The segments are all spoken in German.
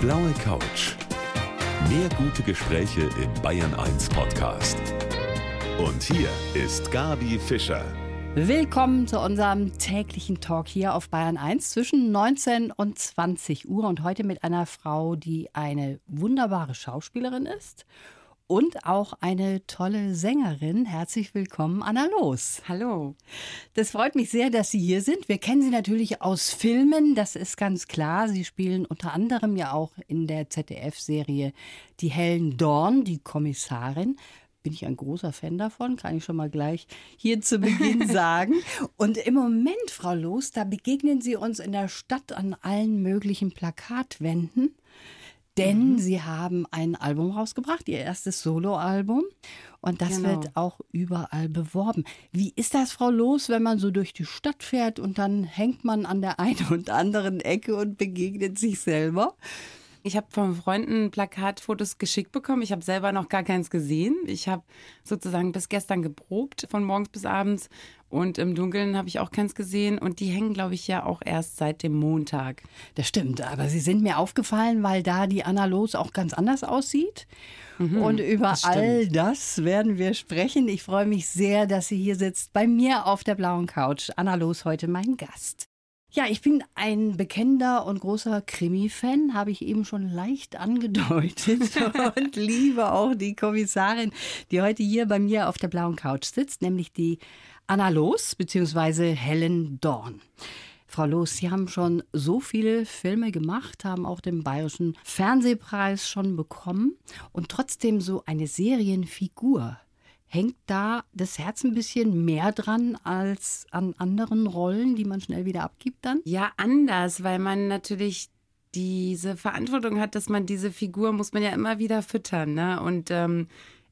blaue Couch. Mehr gute Gespräche im Bayern 1 Podcast. Und hier ist Gabi Fischer. Willkommen zu unserem täglichen Talk hier auf Bayern 1 zwischen 19 und 20 Uhr und heute mit einer Frau, die eine wunderbare Schauspielerin ist und auch eine tolle Sängerin. Herzlich willkommen, Anna Los. Hallo. Das freut mich sehr, dass Sie hier sind. Wir kennen Sie natürlich aus Filmen, das ist ganz klar. Sie spielen unter anderem ja auch in der ZDF-Serie Die Hellen Dorn, die Kommissarin bin ich ein großer Fan davon, kann ich schon mal gleich hier zu Beginn sagen. Und im Moment, Frau Los, da begegnen Sie uns in der Stadt an allen möglichen Plakatwänden. Denn mhm. sie haben ein Album rausgebracht, ihr erstes Soloalbum. Und das genau. wird auch überall beworben. Wie ist das, Frau Los, wenn man so durch die Stadt fährt und dann hängt man an der einen und anderen Ecke und begegnet sich selber? Ich habe von Freunden Plakatfotos geschickt bekommen. Ich habe selber noch gar keins gesehen. Ich habe sozusagen bis gestern geprobt, von morgens bis abends. Und im Dunkeln habe ich auch keins gesehen. Und die hängen, glaube ich, ja auch erst seit dem Montag. Das stimmt. Aber sie sind mir aufgefallen, weil da die Anna Los auch ganz anders aussieht. Mhm, und über das all das werden wir sprechen. Ich freue mich sehr, dass sie hier sitzt bei mir auf der blauen Couch. Anna Los heute mein Gast. Ja, ich bin ein bekennender und großer Krimi-Fan, habe ich eben schon leicht angedeutet und liebe auch die Kommissarin, die heute hier bei mir auf der blauen Couch sitzt, nämlich die Anna Los bzw. Helen Dorn. Frau Los, Sie haben schon so viele Filme gemacht, haben auch den Bayerischen Fernsehpreis schon bekommen und trotzdem so eine Serienfigur Hängt da das Herz ein bisschen mehr dran als an anderen Rollen, die man schnell wieder abgibt dann? Ja, anders, weil man natürlich diese Verantwortung hat, dass man diese Figur muss man ja immer wieder füttern. Ne? Und ähm,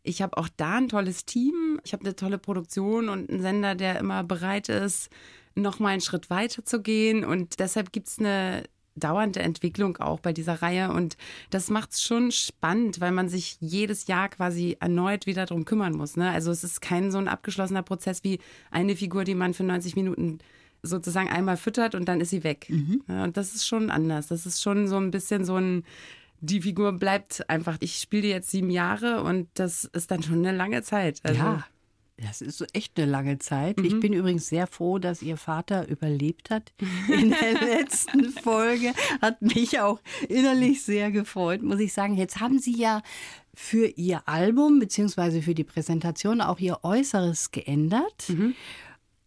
ich habe auch da ein tolles Team. Ich habe eine tolle Produktion und einen Sender, der immer bereit ist, noch mal einen Schritt weiter zu gehen. Und deshalb gibt es eine dauernde Entwicklung auch bei dieser Reihe und das macht es schon spannend, weil man sich jedes Jahr quasi erneut wieder darum kümmern muss. Ne? Also es ist kein so ein abgeschlossener Prozess wie eine Figur, die man für 90 Minuten sozusagen einmal füttert und dann ist sie weg. Mhm. Ja, und das ist schon anders. Das ist schon so ein bisschen so ein die Figur bleibt einfach, ich spiele die jetzt sieben Jahre und das ist dann schon eine lange Zeit. Also ja, das ist so echt eine lange Zeit. Mhm. Ich bin übrigens sehr froh, dass Ihr Vater überlebt hat in der letzten Folge. Hat mich auch innerlich sehr gefreut, muss ich sagen. Jetzt haben Sie ja für Ihr Album beziehungsweise für die Präsentation auch Ihr Äußeres geändert. Mhm.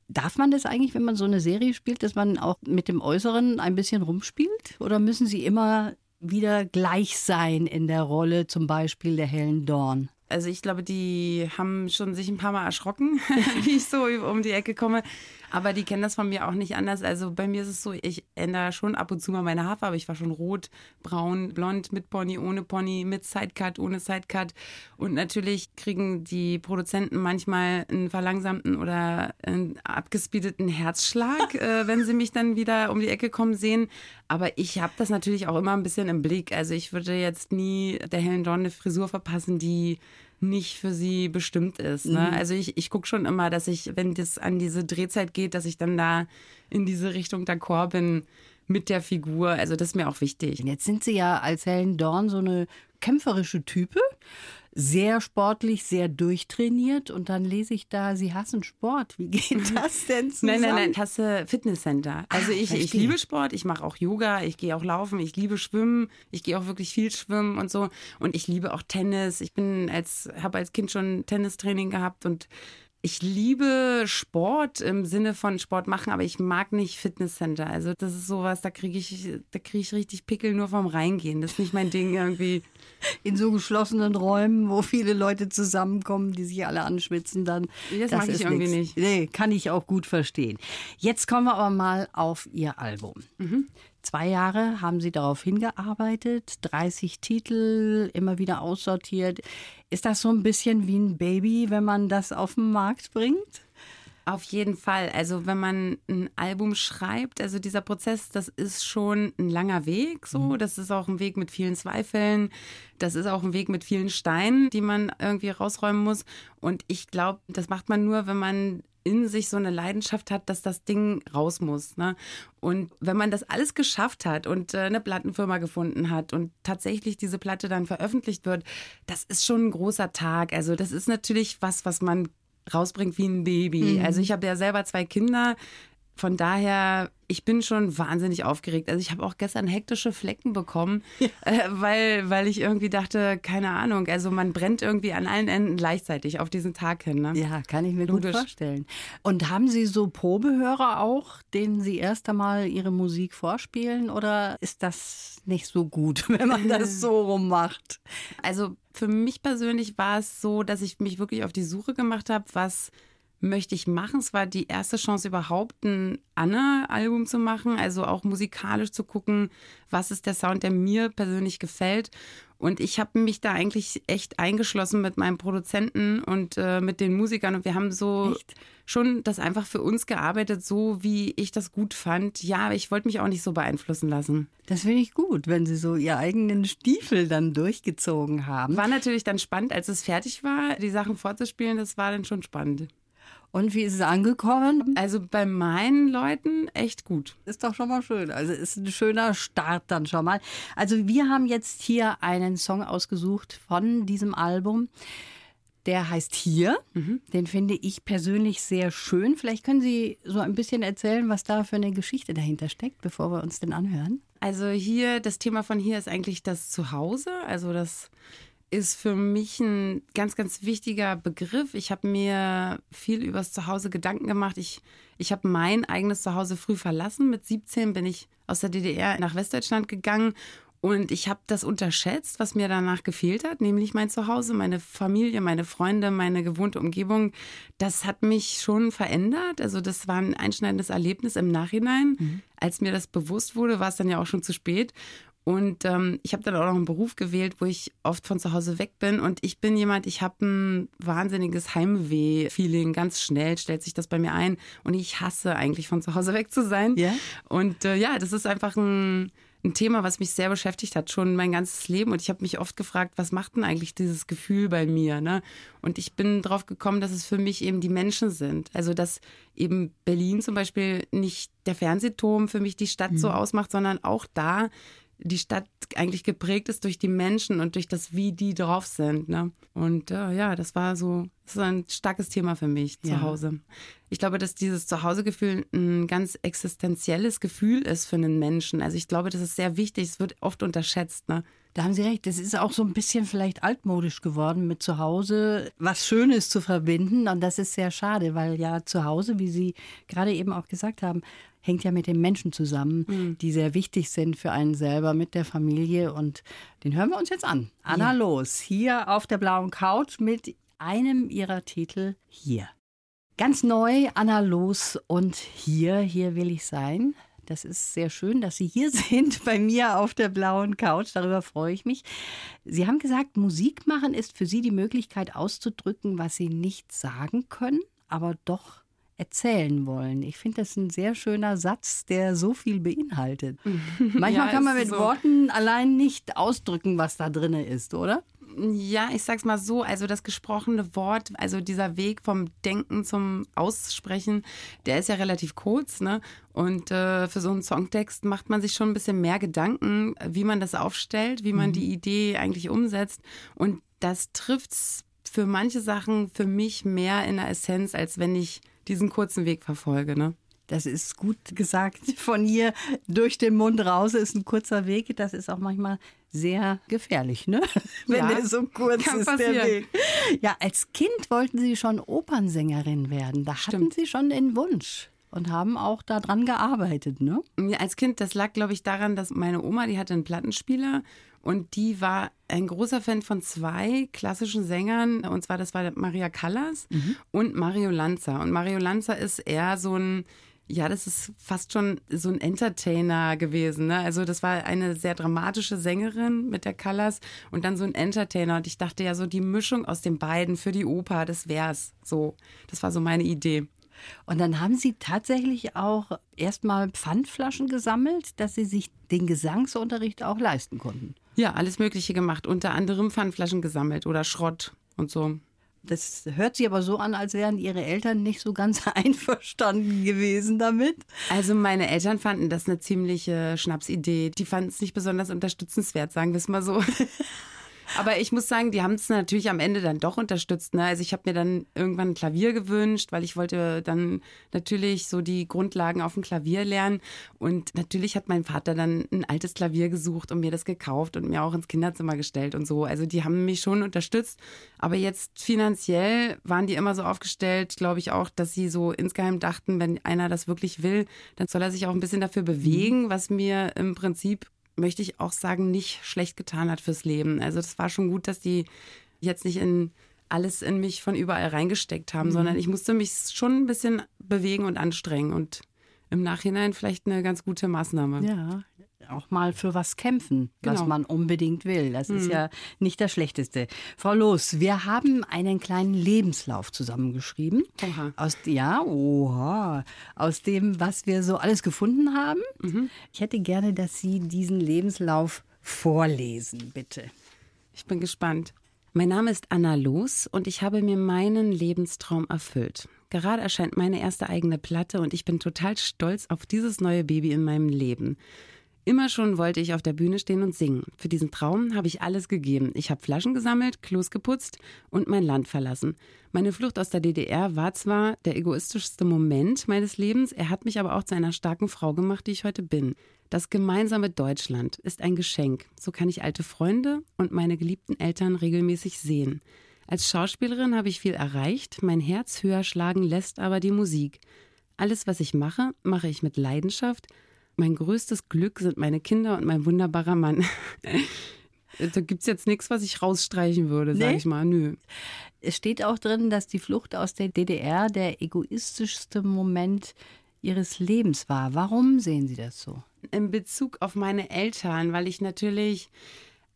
Darf man das eigentlich, wenn man so eine Serie spielt, dass man auch mit dem Äußeren ein bisschen rumspielt? Oder müssen Sie immer wieder gleich sein in der Rolle, zum Beispiel der hellen Dorn? Also ich glaube, die haben schon sich ein paar Mal erschrocken, wie ich so um die Ecke komme. Aber die kennen das von mir auch nicht anders. Also bei mir ist es so, ich ändere schon ab und zu mal meine Haarfarbe. Ich war schon rot, braun, blond, mit Pony, ohne Pony, mit Sidecut, ohne Sidecut. Und natürlich kriegen die Produzenten manchmal einen verlangsamten oder einen abgespeedeten Herzschlag, äh, wenn sie mich dann wieder um die Ecke kommen sehen. Aber ich habe das natürlich auch immer ein bisschen im Blick. Also ich würde jetzt nie der Helen Dawn eine Frisur verpassen, die nicht für sie bestimmt ist. Ne? Mhm. Also ich, ich gucke schon immer, dass ich, wenn das an diese Drehzeit geht, dass ich dann da in diese Richtung d'accord bin mit der Figur. Also das ist mir auch wichtig. Jetzt sind Sie ja als Helen Dorn so eine kämpferische Type sehr sportlich, sehr durchtrainiert und dann lese ich da, Sie hassen Sport. Wie geht das denn zusammen? Nein, nein, nein, ich hasse Fitnesscenter. Also ich, ich liebe Sport, ich mache auch Yoga, ich gehe auch laufen, ich liebe Schwimmen, ich gehe auch wirklich viel schwimmen und so und ich liebe auch Tennis. Ich bin als habe als Kind schon Tennistraining gehabt und ich liebe Sport im Sinne von Sport machen, aber ich mag nicht Fitnesscenter. Also das ist sowas, da kriege ich, da kriege ich richtig Pickel nur vom Reingehen. Das ist nicht mein Ding irgendwie. In so geschlossenen Räumen, wo viele Leute zusammenkommen, die sich alle anschwitzen, dann. Das, das mag ich irgendwie nix. nicht. Nee, kann ich auch gut verstehen. Jetzt kommen wir aber mal auf Ihr Album. Mhm. Zwei Jahre haben Sie darauf hingearbeitet, 30 Titel immer wieder aussortiert. Ist das so ein bisschen wie ein Baby, wenn man das auf den Markt bringt? Auf jeden Fall. Also wenn man ein Album schreibt, also dieser Prozess, das ist schon ein langer Weg. So, mhm. das ist auch ein Weg mit vielen Zweifeln. Das ist auch ein Weg mit vielen Steinen, die man irgendwie rausräumen muss. Und ich glaube, das macht man nur, wenn man in sich so eine Leidenschaft hat, dass das Ding raus muss. Ne? Und wenn man das alles geschafft hat und äh, eine Plattenfirma gefunden hat und tatsächlich diese Platte dann veröffentlicht wird, das ist schon ein großer Tag. Also das ist natürlich was, was man rausbringt wie ein Baby. Mhm. Also ich habe ja selber zwei Kinder. Von daher, ich bin schon wahnsinnig aufgeregt. Also ich habe auch gestern hektische Flecken bekommen, ja. äh, weil, weil ich irgendwie dachte, keine Ahnung, also man brennt irgendwie an allen Enden gleichzeitig auf diesen Tag hin. Ne? Ja, kann ich mir Logisch. gut vorstellen. Und haben Sie so Probehörer auch, denen Sie erst einmal Ihre Musik vorspielen oder ist das nicht so gut, wenn man das so rummacht? Also für mich persönlich war es so, dass ich mich wirklich auf die Suche gemacht habe, was möchte ich machen. Es war die erste Chance überhaupt, ein Anna-Album zu machen, also auch musikalisch zu gucken, was ist der Sound, der mir persönlich gefällt. Und ich habe mich da eigentlich echt eingeschlossen mit meinem Produzenten und äh, mit den Musikern. Und wir haben so echt? schon das einfach für uns gearbeitet, so wie ich das gut fand. Ja, ich wollte mich auch nicht so beeinflussen lassen. Das finde ich gut, wenn Sie so Ihr eigenen Stiefel dann durchgezogen haben. War natürlich dann spannend, als es fertig war, die Sachen vorzuspielen. Das war dann schon spannend. Und wie ist es angekommen? Also bei meinen Leuten echt gut. Ist doch schon mal schön. Also ist ein schöner Start dann schon mal. Also wir haben jetzt hier einen Song ausgesucht von diesem Album. Der heißt Hier. Mhm. Den finde ich persönlich sehr schön. Vielleicht können Sie so ein bisschen erzählen, was da für eine Geschichte dahinter steckt, bevor wir uns den anhören. Also hier, das Thema von hier ist eigentlich das Zuhause, also das ist für mich ein ganz, ganz wichtiger Begriff. Ich habe mir viel übers Zuhause Gedanken gemacht. Ich, ich habe mein eigenes Zuhause früh verlassen. Mit 17 bin ich aus der DDR nach Westdeutschland gegangen und ich habe das unterschätzt, was mir danach gefehlt hat, nämlich mein Zuhause, meine Familie, meine Freunde, meine gewohnte Umgebung. Das hat mich schon verändert. Also das war ein einschneidendes Erlebnis im Nachhinein. Mhm. Als mir das bewusst wurde, war es dann ja auch schon zu spät. Und ähm, ich habe dann auch noch einen Beruf gewählt, wo ich oft von zu Hause weg bin. Und ich bin jemand, ich habe ein wahnsinniges Heimweh-Feeling. Ganz schnell stellt sich das bei mir ein. Und ich hasse eigentlich von zu Hause weg zu sein. Yeah. Und äh, ja, das ist einfach ein, ein Thema, was mich sehr beschäftigt hat, schon mein ganzes Leben. Und ich habe mich oft gefragt, was macht denn eigentlich dieses Gefühl bei mir? Ne? Und ich bin drauf gekommen, dass es für mich eben die Menschen sind. Also, dass eben Berlin zum Beispiel nicht der Fernsehturm für mich die Stadt mhm. so ausmacht, sondern auch da die Stadt eigentlich geprägt ist durch die Menschen und durch das, wie die drauf sind. Ne? Und äh, ja, das war so, das ist ein starkes Thema für mich ja. zu Hause. Ich glaube, dass dieses Zuhausegefühl ein ganz existenzielles Gefühl ist für einen Menschen. Also ich glaube, das ist sehr wichtig. Es wird oft unterschätzt. Ne? Da haben Sie recht. Das ist auch so ein bisschen vielleicht altmodisch geworden, mit zu Hause was Schönes zu verbinden. Und das ist sehr schade, weil ja zu Hause, wie Sie gerade eben auch gesagt haben, hängt ja mit den Menschen zusammen, mhm. die sehr wichtig sind für einen selber mit der Familie. Und den hören wir uns jetzt an. Anna ja. Los, hier auf der blauen Couch mit einem ihrer Titel hier. Ganz neu, Anna Los und hier, hier will ich sein. Das ist sehr schön, dass Sie hier sind bei mir auf der blauen Couch. Darüber freue ich mich. Sie haben gesagt, Musik machen ist für Sie die Möglichkeit auszudrücken, was Sie nicht sagen können, aber doch erzählen wollen. Ich finde das ein sehr schöner Satz, der so viel beinhaltet. Manchmal ja, kann man mit so. Worten allein nicht ausdrücken, was da drin ist, oder? Ja, ich sag's mal so, also das gesprochene Wort, also dieser Weg vom Denken zum Aussprechen, der ist ja relativ kurz, ne? Und äh, für so einen Songtext macht man sich schon ein bisschen mehr Gedanken, wie man das aufstellt, wie man mhm. die Idee eigentlich umsetzt. Und das trifft's für manche Sachen für mich mehr in der Essenz, als wenn ich diesen kurzen Weg verfolge. Ne? Das ist gut gesagt. Von hier durch den Mund raus ist ein kurzer Weg. Das ist auch manchmal sehr gefährlich, ne? Wenn ja, der so kurz ist, passieren. der Weg. Ja, als Kind wollten Sie schon Opernsängerin werden. Da Stimmt. hatten Sie schon den Wunsch und haben auch daran gearbeitet, ne? Ja, als Kind, das lag, glaube ich, daran, dass meine Oma, die hatte einen Plattenspieler und die war ein großer Fan von zwei klassischen Sängern. Und zwar, das war Maria Callas mhm. und Mario Lanza. Und Mario Lanza ist eher so ein, ja, das ist fast schon so ein Entertainer gewesen. Ne? Also das war eine sehr dramatische Sängerin mit der Callas und dann so ein Entertainer. Und ich dachte ja so, die Mischung aus den beiden für die Oper, das wär's. So, das war so meine Idee. Und dann haben Sie tatsächlich auch erstmal Pfandflaschen gesammelt, dass Sie sich den Gesangsunterricht auch leisten konnten. Ja, alles Mögliche gemacht, unter anderem Pfandflaschen gesammelt oder Schrott und so. Das hört sich aber so an, als wären Ihre Eltern nicht so ganz einverstanden gewesen damit. Also meine Eltern fanden das eine ziemliche Schnapsidee. Die fanden es nicht besonders unterstützenswert, sagen wir es mal so. Aber ich muss sagen, die haben es natürlich am Ende dann doch unterstützt. Ne? Also ich habe mir dann irgendwann ein Klavier gewünscht, weil ich wollte dann natürlich so die Grundlagen auf dem Klavier lernen. Und natürlich hat mein Vater dann ein altes Klavier gesucht und mir das gekauft und mir auch ins Kinderzimmer gestellt und so. Also die haben mich schon unterstützt. Aber jetzt finanziell waren die immer so aufgestellt, glaube ich auch, dass sie so insgeheim dachten, wenn einer das wirklich will, dann soll er sich auch ein bisschen dafür bewegen, was mir im Prinzip möchte ich auch sagen, nicht schlecht getan hat fürs Leben. Also das war schon gut, dass die jetzt nicht in alles in mich von überall reingesteckt haben, mhm. sondern ich musste mich schon ein bisschen bewegen und anstrengen und im Nachhinein vielleicht eine ganz gute Maßnahme. Ja, auch mal für was kämpfen, genau. was man unbedingt will. Das mhm. ist ja nicht das Schlechteste. Frau Los, wir haben einen kleinen Lebenslauf zusammengeschrieben. Oha. Aus, ja, oha. Aus dem, was wir so alles gefunden haben. Mhm. Ich hätte gerne, dass Sie diesen Lebenslauf vorlesen, bitte. Ich bin gespannt. Mein Name ist Anna Los und ich habe mir meinen Lebenstraum erfüllt. Gerade erscheint meine erste eigene Platte und ich bin total stolz auf dieses neue Baby in meinem Leben. Immer schon wollte ich auf der Bühne stehen und singen. Für diesen Traum habe ich alles gegeben. Ich habe Flaschen gesammelt, Klos geputzt und mein Land verlassen. Meine Flucht aus der DDR war zwar der egoistischste Moment meines Lebens, er hat mich aber auch zu einer starken Frau gemacht, die ich heute bin. Das gemeinsame Deutschland ist ein Geschenk. So kann ich alte Freunde und meine geliebten Eltern regelmäßig sehen. Als Schauspielerin habe ich viel erreicht, mein Herz höher schlagen lässt aber die Musik. Alles, was ich mache, mache ich mit Leidenschaft mein größtes Glück sind meine Kinder und mein wunderbarer Mann. da gibt es jetzt nichts, was ich rausstreichen würde, sage nee. ich mal. Nö. Es steht auch drin, dass die Flucht aus der DDR der egoistischste Moment Ihres Lebens war. Warum sehen Sie das so? In Bezug auf meine Eltern, weil ich natürlich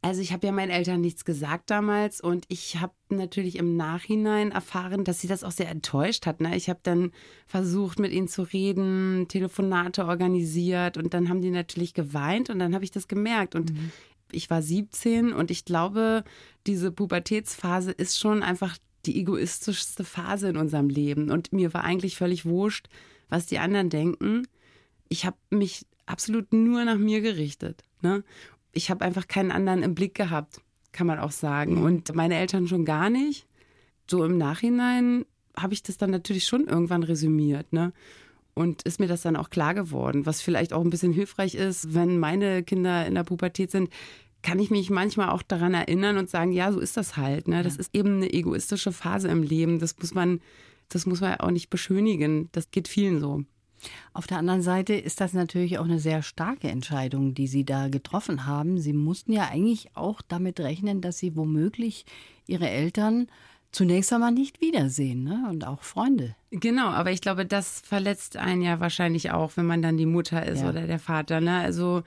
also ich habe ja meinen Eltern nichts gesagt damals und ich habe natürlich im Nachhinein erfahren, dass sie das auch sehr enttäuscht hat. Ne? Ich habe dann versucht, mit ihnen zu reden, Telefonate organisiert und dann haben die natürlich geweint und dann habe ich das gemerkt und mhm. ich war 17 und ich glaube, diese Pubertätsphase ist schon einfach die egoistischste Phase in unserem Leben und mir war eigentlich völlig wurscht, was die anderen denken. Ich habe mich absolut nur nach mir gerichtet. Ne? Ich habe einfach keinen anderen im Blick gehabt, kann man auch sagen. Und meine Eltern schon gar nicht. So im Nachhinein habe ich das dann natürlich schon irgendwann resümiert, ne? Und ist mir das dann auch klar geworden, was vielleicht auch ein bisschen hilfreich ist, wenn meine Kinder in der Pubertät sind, kann ich mich manchmal auch daran erinnern und sagen, ja, so ist das halt. Ne? Das ja. ist eben eine egoistische Phase im Leben. Das muss man, das muss man auch nicht beschönigen. Das geht vielen so. Auf der anderen Seite ist das natürlich auch eine sehr starke Entscheidung, die Sie da getroffen haben. Sie mussten ja eigentlich auch damit rechnen, dass Sie womöglich Ihre Eltern zunächst einmal nicht wiedersehen ne? und auch Freunde. Genau, aber ich glaube, das verletzt einen ja wahrscheinlich auch, wenn man dann die Mutter ist ja. oder der Vater. Ne? Also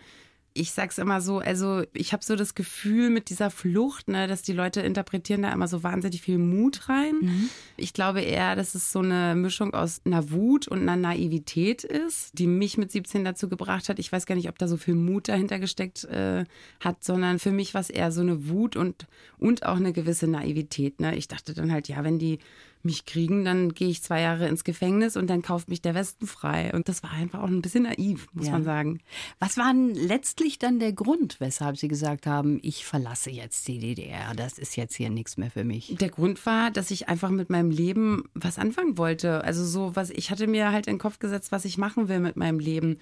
ich sag's immer so, also ich habe so das Gefühl mit dieser Flucht, ne, dass die Leute interpretieren da immer so wahnsinnig viel Mut rein. Mhm. Ich glaube eher, dass es so eine Mischung aus einer Wut und einer Naivität ist, die mich mit 17 dazu gebracht hat. Ich weiß gar nicht, ob da so viel Mut dahinter gesteckt äh, hat, sondern für mich war es eher so eine Wut und, und auch eine gewisse Naivität. Ne? Ich dachte dann halt, ja, wenn die mich kriegen, dann gehe ich zwei Jahre ins Gefängnis und dann kauft mich der Westen frei. Und das war einfach auch ein bisschen naiv, muss ja. man sagen. Was war denn letztlich dann der Grund, weshalb Sie gesagt haben, ich verlasse jetzt die DDR, das ist jetzt hier nichts mehr für mich? Der Grund war, dass ich einfach mit meinem Leben was anfangen wollte. Also so was, ich hatte mir halt in den Kopf gesetzt, was ich machen will mit meinem Leben.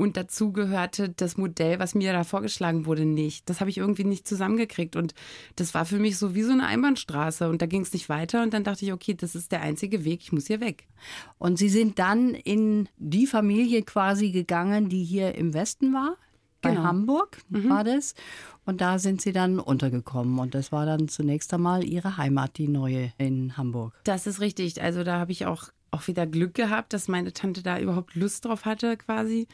Und dazu gehörte das Modell, was mir da vorgeschlagen wurde, nicht. Das habe ich irgendwie nicht zusammengekriegt. Und das war für mich so wie so eine Einbahnstraße. Und da ging es nicht weiter. Und dann dachte ich, okay, das ist der einzige Weg, ich muss hier weg. Und Sie sind dann in die Familie quasi gegangen, die hier im Westen war? Bei genau. Hamburg mhm. war das. Und da sind Sie dann untergekommen. Und das war dann zunächst einmal Ihre Heimat, die neue in Hamburg. Das ist richtig. Also da habe ich auch, auch wieder Glück gehabt, dass meine Tante da überhaupt Lust drauf hatte quasi.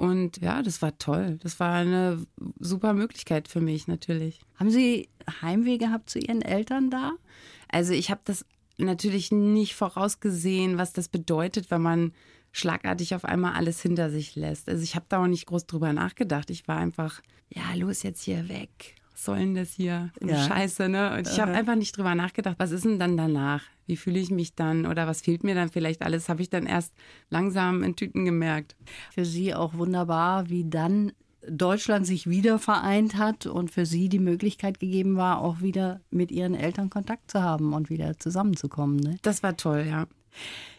Und ja, das war toll. Das war eine super Möglichkeit für mich natürlich. Haben Sie Heimweh gehabt zu Ihren Eltern da? Also ich habe das natürlich nicht vorausgesehen, was das bedeutet, wenn man schlagartig auf einmal alles hinter sich lässt. Also ich habe da auch nicht groß drüber nachgedacht. Ich war einfach, ja, los jetzt hier weg. Was soll denn das hier? Ja. Scheiße, ne? Und ich habe einfach nicht drüber nachgedacht, was ist denn dann danach? Wie fühle ich mich dann oder was fehlt mir dann vielleicht alles? Habe ich dann erst langsam in Tüten gemerkt. Für Sie auch wunderbar, wie dann Deutschland sich wieder vereint hat und für Sie die Möglichkeit gegeben war, auch wieder mit Ihren Eltern Kontakt zu haben und wieder zusammenzukommen. Ne? Das war toll, ja.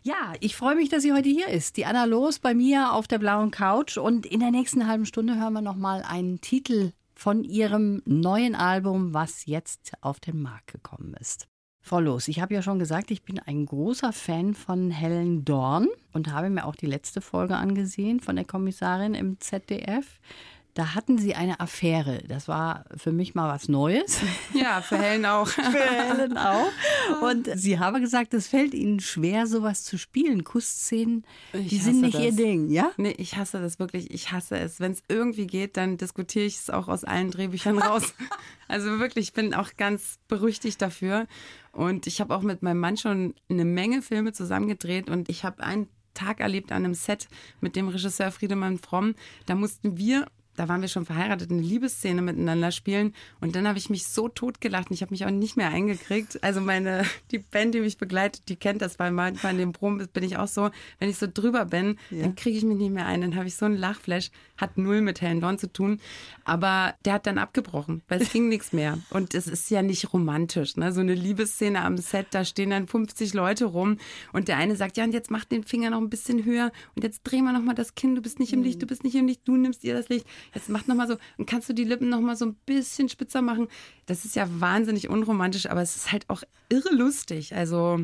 Ja, ich freue mich, dass sie heute hier ist. Die Anna Los bei mir auf der blauen Couch und in der nächsten halben Stunde hören wir noch mal einen Titel von ihrem neuen Album, was jetzt auf den Markt gekommen ist. Frau Los, ich habe ja schon gesagt, ich bin ein großer Fan von Helen Dorn und habe mir auch die letzte Folge angesehen von der Kommissarin im ZDF. Da hatten sie eine Affäre. Das war für mich mal was Neues. Ja, für Helen auch. für Helen auch. Und sie haben gesagt, es fällt ihnen schwer, sowas zu spielen. Kussszenen, die sind nicht das. ihr Ding, ja? Nee, ich hasse das wirklich. Ich hasse es. Wenn es irgendwie geht, dann diskutiere ich es auch aus allen Drehbüchern raus. also wirklich, ich bin auch ganz berüchtigt dafür. Und ich habe auch mit meinem Mann schon eine Menge Filme zusammengedreht und ich habe einen Tag erlebt an einem Set mit dem Regisseur Friedemann Fromm. Da mussten wir da waren wir schon verheiratet, eine Liebesszene miteinander spielen. Und dann habe ich mich so totgelacht und ich habe mich auch nicht mehr eingekriegt. Also meine, die Band, die mich begleitet, die kennt das, weil manchmal in dem Brom bin ich auch so, wenn ich so drüber bin, ja. dann kriege ich mich nicht mehr ein. Dann habe ich so einen Lachflash. Hat null mit Helen Dawn zu tun. Aber der hat dann abgebrochen, weil es ging nichts mehr. Und es ist ja nicht romantisch. Ne? So eine Liebesszene am Set, da stehen dann 50 Leute rum und der eine sagt, ja, und jetzt mach den Finger noch ein bisschen höher und jetzt drehen wir nochmal das Kinn, du bist nicht im Licht, du bist nicht im Licht, du nimmst ihr das Licht jetzt mach noch mal so und kannst du die Lippen noch mal so ein bisschen spitzer machen. Das ist ja wahnsinnig unromantisch, aber es ist halt auch irre lustig. Also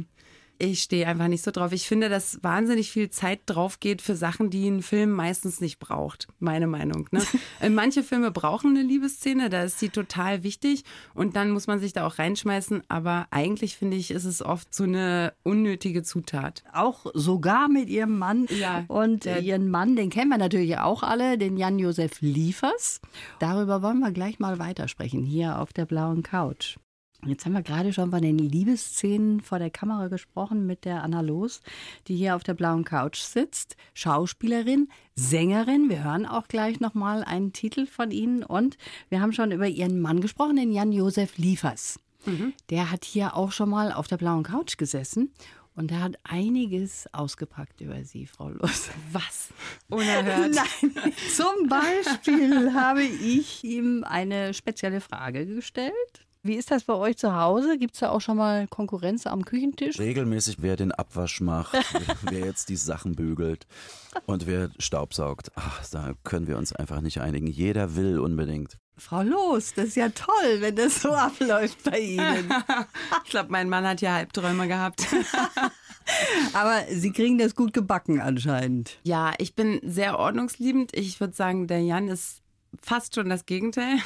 ich stehe einfach nicht so drauf. Ich finde, dass wahnsinnig viel Zeit drauf geht für Sachen, die ein Film meistens nicht braucht. Meine Meinung. Ne? Äh, manche Filme brauchen eine Liebesszene, da ist sie total wichtig und dann muss man sich da auch reinschmeißen. Aber eigentlich finde ich, ist es oft so eine unnötige Zutat. Auch sogar mit ihrem Mann. Ja, und ihren Mann, den kennen wir natürlich auch alle, den Jan-Josef Liefers. Darüber wollen wir gleich mal weitersprechen, hier auf der blauen Couch. Jetzt haben wir gerade schon von den Liebesszenen vor der Kamera gesprochen mit der Anna Los, die hier auf der blauen Couch sitzt. Schauspielerin, Sängerin. Wir hören auch gleich nochmal einen Titel von Ihnen. Und wir haben schon über Ihren Mann gesprochen, den Jan-Josef Liefers. Mhm. Der hat hier auch schon mal auf der blauen Couch gesessen. Und er hat einiges ausgepackt über Sie, Frau Los. Was? Unerhört. Nein, zum Beispiel habe ich ihm eine spezielle Frage gestellt. Wie ist das bei euch zu Hause? Gibt es da auch schon mal Konkurrenz am Küchentisch? Regelmäßig, wer den Abwasch macht, wer jetzt die Sachen bügelt und wer staubsaugt. Ach, da können wir uns einfach nicht einigen. Jeder will unbedingt. Frau Los, das ist ja toll, wenn das so abläuft bei Ihnen. ich glaube, mein Mann hat ja Halbträume gehabt. Aber Sie kriegen das gut gebacken anscheinend. Ja, ich bin sehr ordnungsliebend. Ich würde sagen, der Jan ist fast schon das Gegenteil.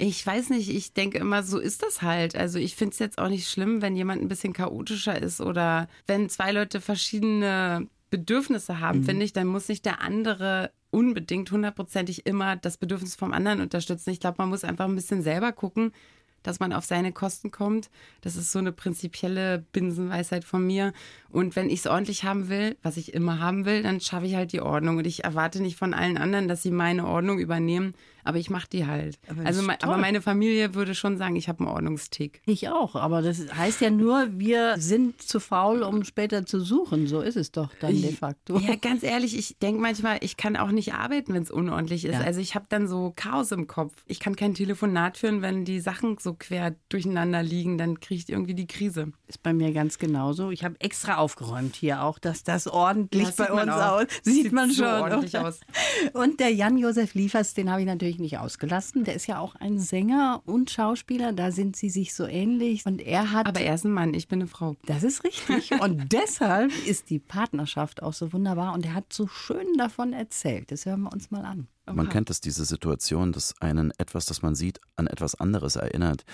Ich weiß nicht, ich denke immer, so ist das halt. Also ich finde es jetzt auch nicht schlimm, wenn jemand ein bisschen chaotischer ist oder wenn zwei Leute verschiedene Bedürfnisse haben, mhm. finde ich, dann muss nicht der andere unbedingt hundertprozentig immer das Bedürfnis vom anderen unterstützen. Ich glaube, man muss einfach ein bisschen selber gucken, dass man auf seine Kosten kommt. Das ist so eine prinzipielle Binsenweisheit von mir. Und wenn ich es ordentlich haben will, was ich immer haben will, dann schaffe ich halt die Ordnung. Und ich erwarte nicht von allen anderen, dass sie meine Ordnung übernehmen, aber ich mache die halt. Aber also, aber meine Familie würde schon sagen, ich habe einen Ordnungstick. Ich auch, aber das heißt ja nur, wir sind zu faul, um später zu suchen. So ist es doch dann de facto. Ja, ganz ehrlich, ich denke manchmal, ich kann auch nicht arbeiten, wenn es unordentlich ist. Ja. Also ich habe dann so Chaos im Kopf. Ich kann kein Telefonat führen, wenn die Sachen so quer durcheinander liegen, dann kriege ich irgendwie die Krise. Ist bei mir ganz genauso. Ich habe extra aufgeräumt hier auch, dass das ordentlich das bei uns aus. Sieht, sieht man schon. So ordentlich aus. Und der Jan-Josef Liefers, den habe ich natürlich nicht ausgelassen. Der ist ja auch ein Sänger und Schauspieler. Da sind sie sich so ähnlich. Und er hat. Aber er ist ein Mann, ich bin eine Frau. Das ist richtig. Und deshalb ist die Partnerschaft auch so wunderbar. Und er hat so schön davon erzählt. Das hören wir uns mal an. Man kennt es, diese Situation, dass einen etwas, das man sieht, an etwas anderes erinnert.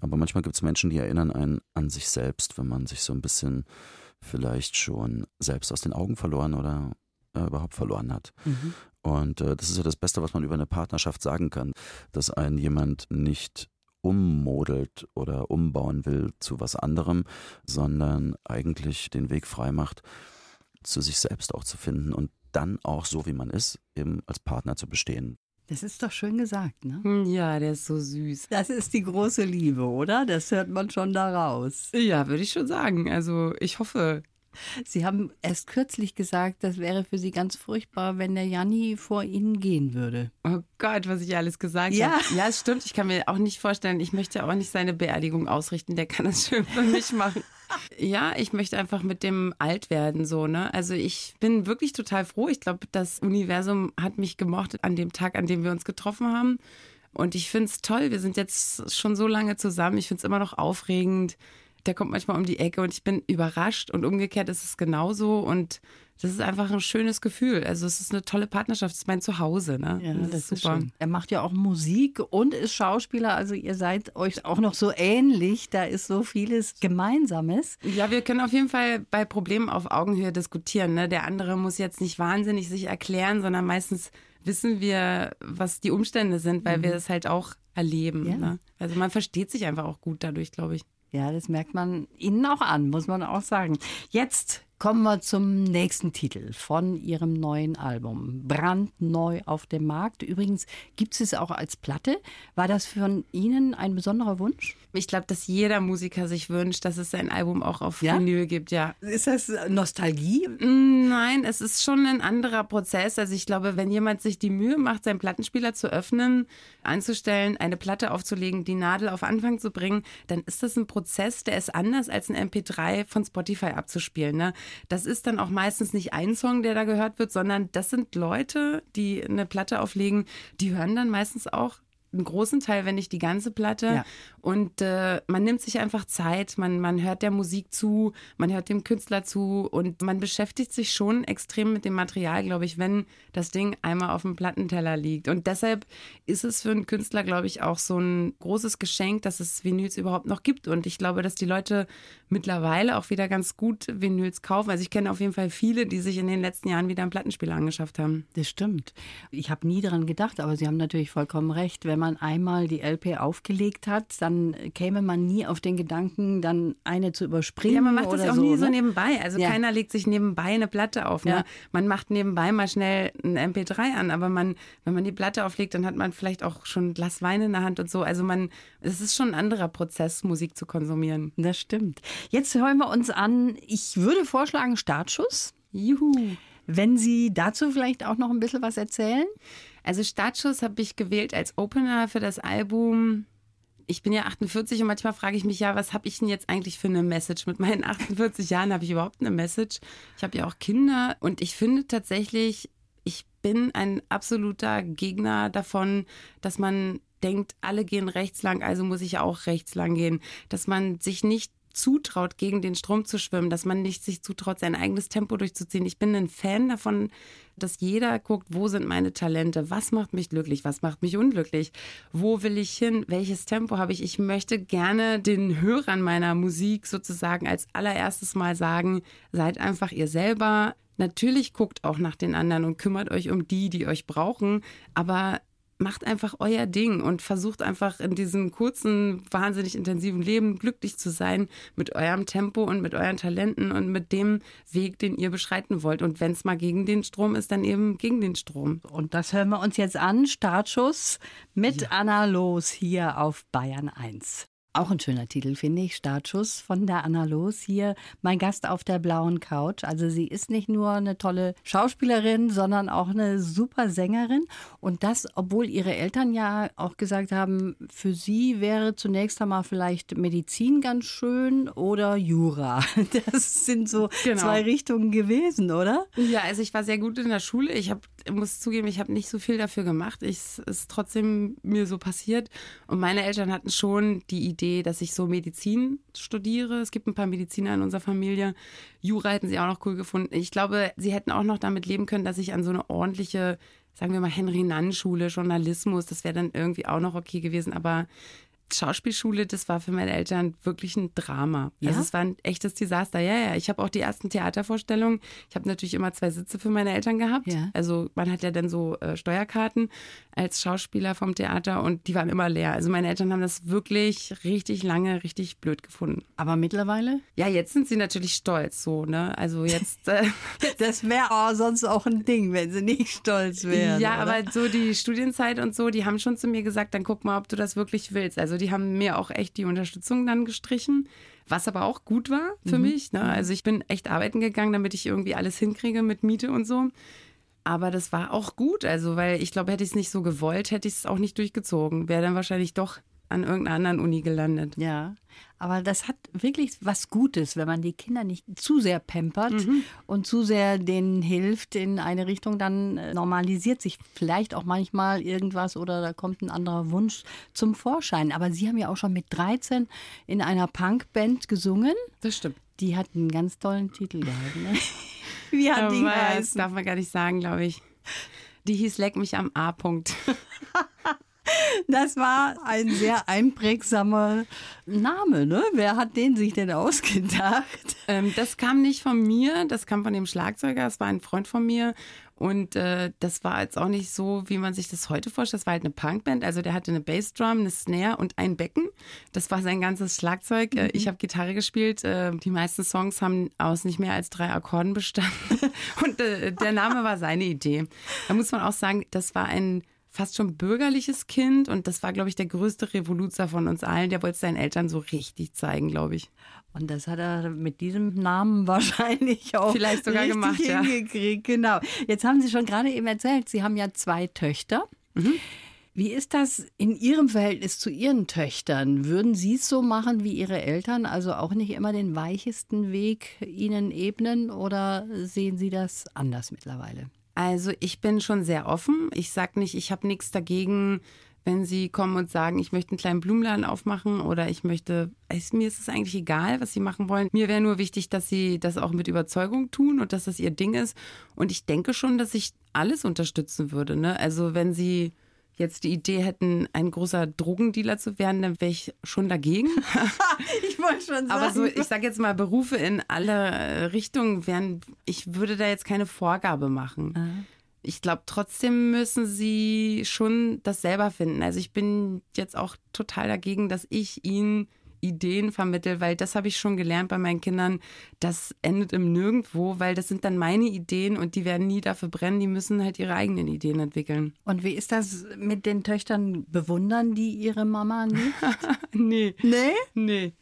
Aber manchmal gibt es Menschen, die erinnern einen an sich selbst, wenn man sich so ein bisschen vielleicht schon selbst aus den Augen verloren oder äh, überhaupt verloren hat. Mhm. Und äh, das ist ja das Beste, was man über eine Partnerschaft sagen kann, dass ein jemand nicht ummodelt oder umbauen will zu was anderem, sondern eigentlich den Weg frei macht, zu sich selbst auch zu finden und dann auch so, wie man ist, eben als Partner zu bestehen. Das ist doch schön gesagt, ne? Hm, Ja, der ist so süß. Das ist die große Liebe, oder? Das hört man schon daraus. Ja, würde ich schon sagen. Also ich hoffe. Sie haben erst kürzlich gesagt, das wäre für Sie ganz furchtbar, wenn der Janni vor Ihnen gehen würde. Oh Gott, was ich alles gesagt Ja. habe. Ja, es stimmt. Ich kann mir auch nicht vorstellen, ich möchte auch nicht seine Beerdigung ausrichten. Der kann das schön für mich machen. Ja, ich möchte einfach mit dem alt werden, so, ne? Also ich bin wirklich total froh. Ich glaube, das Universum hat mich gemocht an dem Tag, an dem wir uns getroffen haben. Und ich finde es toll. Wir sind jetzt schon so lange zusammen. Ich finde es immer noch aufregend. Der kommt manchmal um die Ecke und ich bin überrascht und umgekehrt ist es genauso. Und das ist einfach ein schönes Gefühl. Also es ist eine tolle Partnerschaft. Es ist mein Zuhause, ne? ist super. schön. Er macht ja auch Musik und ist Schauspieler, also ihr seid euch auch noch so ähnlich. Da ist so vieles Gemeinsames. Ja, wir können auf jeden Fall bei Problemen auf Augenhöhe diskutieren. Ne? Der andere muss jetzt nicht wahnsinnig sich erklären, sondern meistens wissen wir, was die Umstände sind, weil wir das halt auch erleben. Mhm. Ja. Ne? Also man versteht sich einfach auch gut dadurch, glaube ich. Ja, das merkt man Ihnen auch an, muss man auch sagen. Jetzt kommen wir zum nächsten Titel von Ihrem neuen Album. Brandneu auf dem Markt. Übrigens gibt es auch als Platte. War das von Ihnen ein besonderer Wunsch? Ich glaube, dass jeder Musiker sich wünscht, dass es sein Album auch auf Ja? Vinyl gibt, ja. Ist das Nostalgie? Mm, Nein, es ist schon ein anderer Prozess. Also ich glaube, wenn jemand sich die Mühe macht, seinen Plattenspieler zu öffnen, einzustellen, eine Platte aufzulegen, die Nadel auf Anfang zu bringen, dann ist das ein Prozess, der ist anders als ein MP3 von Spotify abzuspielen. Ne? Das ist dann auch meistens nicht ein Song, der da gehört wird, sondern das sind Leute, die eine Platte auflegen, die hören dann meistens auch einen großen Teil, wenn nicht die ganze Platte. Ja. Und äh, man nimmt sich einfach Zeit, man, man hört der Musik zu, man hört dem Künstler zu und man beschäftigt sich schon extrem mit dem Material, glaube ich, wenn das Ding einmal auf dem Plattenteller liegt. Und deshalb ist es für einen Künstler, glaube ich, auch so ein großes Geschenk, dass es Vinyls überhaupt noch gibt. Und ich glaube, dass die Leute mittlerweile auch wieder ganz gut Vinyls kaufen. Also ich kenne auf jeden Fall viele, die sich in den letzten Jahren wieder einen Plattenspieler angeschafft haben. Das stimmt. Ich habe nie daran gedacht, aber Sie haben natürlich vollkommen recht. Wenn man einmal die LP aufgelegt hat, dann käme man nie auf den Gedanken, dann eine zu überspringen. Ja, man macht das auch nie so ne? nebenbei. Also Ja. keiner legt sich nebenbei eine Platte auf. Ne? Ja. Man macht nebenbei mal schnell ein MP3 an, aber man, wenn man die Platte auflegt, dann hat man vielleicht auch schon ein Glas Wein in der Hand und so. Also man, es ist schon ein anderer Prozess, Musik zu konsumieren. Das stimmt. Jetzt hören wir uns an. Ich würde vorschlagen Startschuss. Juhu. Wenn Sie dazu vielleicht auch noch ein bisschen was erzählen. Also Startschuss habe ich gewählt als Opener für das Album. Ich bin ja 48 und manchmal frage ich mich ja, was habe ich denn jetzt eigentlich für eine Message? Mit meinen 48 Jahren habe ich überhaupt eine Message. Ich habe ja auch Kinder und ich finde tatsächlich, ich bin ein absoluter Gegner davon, dass man denkt, alle gehen rechts lang, also muss ich auch rechts lang gehen. Dass man sich nicht zutraut, gegen den Strom zu schwimmen, dass man nicht sich zutraut, sein eigenes Tempo durchzuziehen. Ich bin ein Fan davon, dass jeder guckt, wo sind meine Talente, was macht mich glücklich, was macht mich unglücklich, wo will ich hin, welches Tempo habe ich. Ich möchte gerne den Hörern meiner Musik sozusagen als allererstes Mal sagen, seid einfach ihr selber. Natürlich guckt auch nach den anderen und kümmert euch um die, die euch brauchen, aber macht einfach euer Ding und versucht einfach in diesem kurzen, wahnsinnig intensiven Leben glücklich zu sein mit eurem Tempo und mit euren Talenten und mit dem Weg, den ihr beschreiten wollt. Und wenn es mal gegen den Strom ist, dann eben gegen den Strom. Und das hören wir uns jetzt an. Startschuss mit Anna Los hier auf Bayern 1. Auch ein schöner Titel, finde ich. Startschuss von der Anna Los hier. Mein Gast auf der blauen Couch. Also sie ist nicht nur eine tolle Schauspielerin, sondern auch eine super Sängerin. Und das, obwohl ihre Eltern ja auch gesagt haben, für sie wäre zunächst einmal vielleicht Medizin ganz schön oder Jura. Das sind so Genau. zwei Richtungen gewesen, oder? Ja, also ich war sehr gut in der Schule. Ich hab, muss zugeben, ich habe nicht so viel dafür gemacht. Es ist trotzdem mir so passiert. Und meine Eltern hatten schon die Idee, dass ich so Medizin studiere. Es gibt ein paar Mediziner in unserer Familie. Jura hätten sie auch noch cool gefunden. Ich glaube, sie hätten auch noch damit leben können, dass ich an so eine ordentliche, sagen wir mal, Henry-Nann-Schule, Journalismus, das wäre dann irgendwie auch noch okay gewesen. Aber Schauspielschule, das war für meine Eltern wirklich ein Drama. Ja? Also es war ein echtes Desaster. Ja, ja. Ich habe auch die ersten Theatervorstellungen. Ich habe natürlich immer zwei Sitze für meine Eltern gehabt. Ja. Also man hat ja dann so äh, Steuerkarten als Schauspieler vom Theater und die waren immer leer. Also meine Eltern haben das wirklich richtig lange, richtig blöd gefunden. Aber mittlerweile? Ja, jetzt sind sie natürlich stolz, so, ne? Also jetzt. Äh, Das wäre oh, sonst auch ein Ding, wenn sie nicht stolz wären. ja, oder? aber so die Studienzeit und so, die haben schon zu mir gesagt, dann guck mal, ob du das wirklich willst. Also die haben mir auch echt die Unterstützung dann gestrichen, was aber auch gut war für mich. Ne? Also ich bin echt arbeiten gegangen, damit ich irgendwie alles hinkriege mit Miete und so. Aber das war auch gut, also weil ich glaube, hätte ich es nicht so gewollt, hätte ich es auch nicht durchgezogen. Wäre dann wahrscheinlich doch an irgendeiner anderen Uni gelandet. Ja, aber das hat wirklich was Gutes, wenn man die Kinder nicht zu sehr pampert und zu sehr denen hilft in eine Richtung, dann äh, normalisiert sich vielleicht auch manchmal irgendwas oder da kommt ein anderer Wunsch zum Vorschein. Aber Sie haben ja auch schon mit 13 in einer Punkband gesungen. Das stimmt. Die hat einen ganz tollen Titel gehabt. Ne? Wie hat die Aber das geheißen? darf man gar nicht sagen, glaube ich. Die hieß Leck mich am A-Punkt. Das war ein sehr einprägsamer Name, ne? Wer hat den sich denn ausgedacht? Ähm, das kam nicht von mir, das kam von dem Schlagzeuger, das war ein Freund von mir. Und äh, das war jetzt auch nicht so, wie man sich das heute vorstellt. Das war halt eine Punkband. Also der hatte eine Bassdrum, eine Snare und ein Becken. Das war sein ganzes Schlagzeug. Äh, Ich habe Gitarre gespielt. Äh, die meisten Songs haben aus nicht mehr als drei Akkorden bestanden. und äh, der Name war seine Idee. Da muss man auch sagen, das war ein fast schon bürgerliches Kind und das war, glaube ich, der größte Revoluzer von uns allen. Der wollte es seinen Eltern so richtig zeigen, glaube ich. Und das hat er mit diesem Namen wahrscheinlich auch Vielleicht sogar richtig gemacht, ja. hingekriegt. Genau. Jetzt haben Sie schon gerade eben erzählt, Sie haben ja zwei Töchter. Mhm. Wie ist das in Ihrem Verhältnis zu Ihren Töchtern? Würden Sie es so machen wie Ihre Eltern, also auch nicht immer den weichesten Weg ihnen ebnen oder sehen Sie das anders mittlerweile? Also ich bin schon sehr offen. Ich sag nicht, ich habe nichts dagegen, wenn sie kommen und sagen, ich möchte einen kleinen Blumenladen aufmachen oder ich möchte, es, mir ist es eigentlich egal, was sie machen wollen. Mir wäre nur wichtig, dass sie das auch mit Überzeugung tun und dass das ihr Ding ist. Und ich denke schon, dass ich alles unterstützen würde. Ne? Also wenn sie jetzt die Idee hätten, ein großer Drogendealer zu werden, dann wäre ich schon dagegen. Ich wollte schon sagen. Aber so, ich sage jetzt mal, Berufe in alle äh, Richtungen wären, ich würde da jetzt keine Vorgabe machen. Ich glaube, trotzdem müssen sie schon das selber finden. Also ich bin jetzt auch total dagegen, dass ich ihnen Ideen vermittel, weil das habe ich schon gelernt bei meinen Kindern. Das endet im Nirgendwo, weil das sind dann meine Ideen und die werden nie dafür brennen. Die müssen halt ihre eigenen Ideen entwickeln. Und wie ist das mit den Töchtern? Bewundern die ihre Mama nicht? nee. nee? Nee.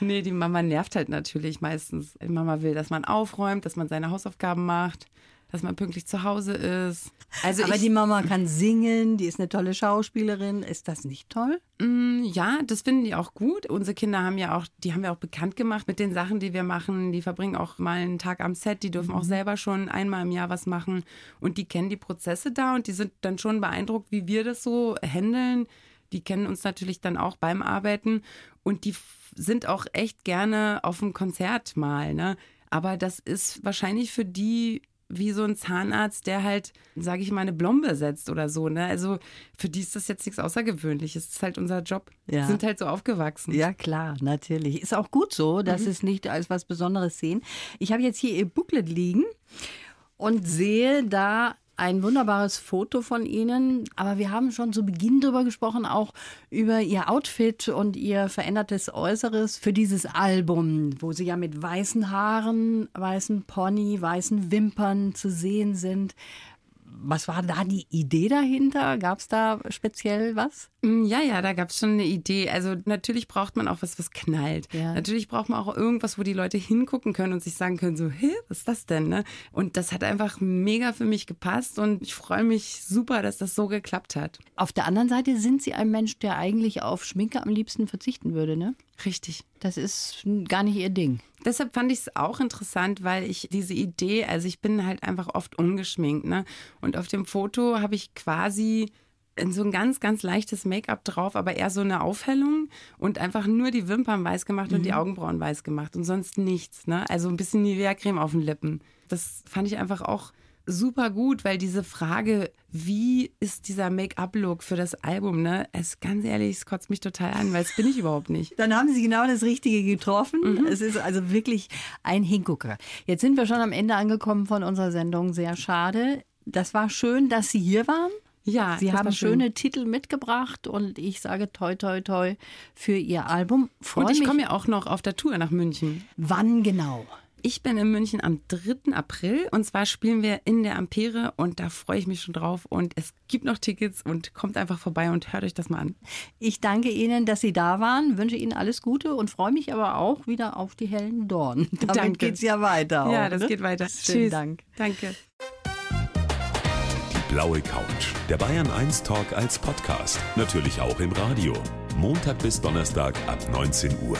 Nee, die Mama nervt halt natürlich meistens. Die Mama will, dass man aufräumt, dass man seine Hausaufgaben macht, dass man pünktlich zu Hause ist. Also Aber ich, die Mama kann singen, die ist eine tolle Schauspielerin. Ist das nicht toll? Mm, ja, das finden die auch gut. Unsere Kinder haben ja auch, die haben wir auch bekannt gemacht mit den Sachen, die wir machen. Die verbringen auch mal einen Tag am Set, die dürfen auch selber schon einmal im Jahr was machen und die kennen die Prozesse da und die sind dann schon beeindruckt, wie wir das so handeln. Die kennen uns natürlich dann auch beim Arbeiten und die sind auch echt gerne auf dem Konzert mal, ne? Aber das ist wahrscheinlich für die wie so ein Zahnarzt, der halt, sage ich mal, eine Blombe setzt oder so. Ne? Also für die ist das jetzt nichts Außergewöhnliches. Das ist halt unser Job. Ja. Sind halt so aufgewachsen. Ja, klar, natürlich. Ist auch gut so, dass Mhm. es nicht als was Besonderes sehen. Ich habe jetzt hier ihr Booklet liegen und sehe da ein wunderbares Foto von Ihnen. Aber wir haben schon zu Beginn drüber gesprochen, auch über Ihr Outfit und Ihr verändertes Äußeres für dieses Album, wo Sie ja mit weißen Haaren, weißen Pony, weißen Wimpern zu sehen sind. Was war da die Idee dahinter? Gab es da speziell was? Mm, Ja, ja, da gab es schon eine Idee. Also natürlich braucht man auch was, was knallt. Ja. Natürlich braucht man auch irgendwas, wo die Leute hingucken können und sich sagen können, so, hä, was ist das denn? Ne? Und das hat einfach mega für mich gepasst und ich freue mich super, dass das so geklappt hat. Auf der anderen Seite sind Sie ein Mensch, der eigentlich auf Schminke am liebsten verzichten würde, ne? Richtig. Das ist gar nicht Ihr Ding. Deshalb fand ich es auch interessant, weil ich diese Idee, also ich bin halt einfach oft ungeschminkt, ne? Und auf dem Foto habe ich quasi so ein ganz, ganz leichtes Make-up drauf, aber eher so eine Aufhellung und einfach nur die Wimpern weiß gemacht und die Augenbrauen weiß gemacht und sonst nichts, ne? Also ein bisschen Nivea-Creme auf den Lippen. Das fand ich einfach auch super gut, weil diese Frage, wie ist dieser Make-up-Look für das Album, ne? Es ganz ehrlich, es kotzt mich total an, weil das bin ich überhaupt nicht. Dann haben Sie genau das Richtige getroffen. Mhm. Es ist also wirklich ein Hingucker. Jetzt sind wir schon am Ende angekommen von unserer Sendung. Sehr schade. Das war schön, dass Sie hier waren. Ja, Sie haben schön. schöne Titel mitgebracht und ich sage toi toi toi für Ihr Album. Freu Und ich komme ja auch noch auf der Tour nach München. Wann genau? Ich bin in München am 3. April und zwar spielen wir in der Ampere und da freue ich mich schon drauf und es gibt noch Tickets und kommt einfach vorbei und hört euch das mal an. Ich danke Ihnen, dass Sie da waren, wünsche Ihnen alles Gute und freue mich aber auch wieder auf die hellen Dornen. Damit Danke. geht's ja weiter. ja, auch, das ne? geht weiter. Schönen Tschüss. Dank. Danke. Die blaue Couch. Der Bayern 1 Talk als Podcast. Natürlich auch im Radio. Montag bis Donnerstag ab 19 Uhr.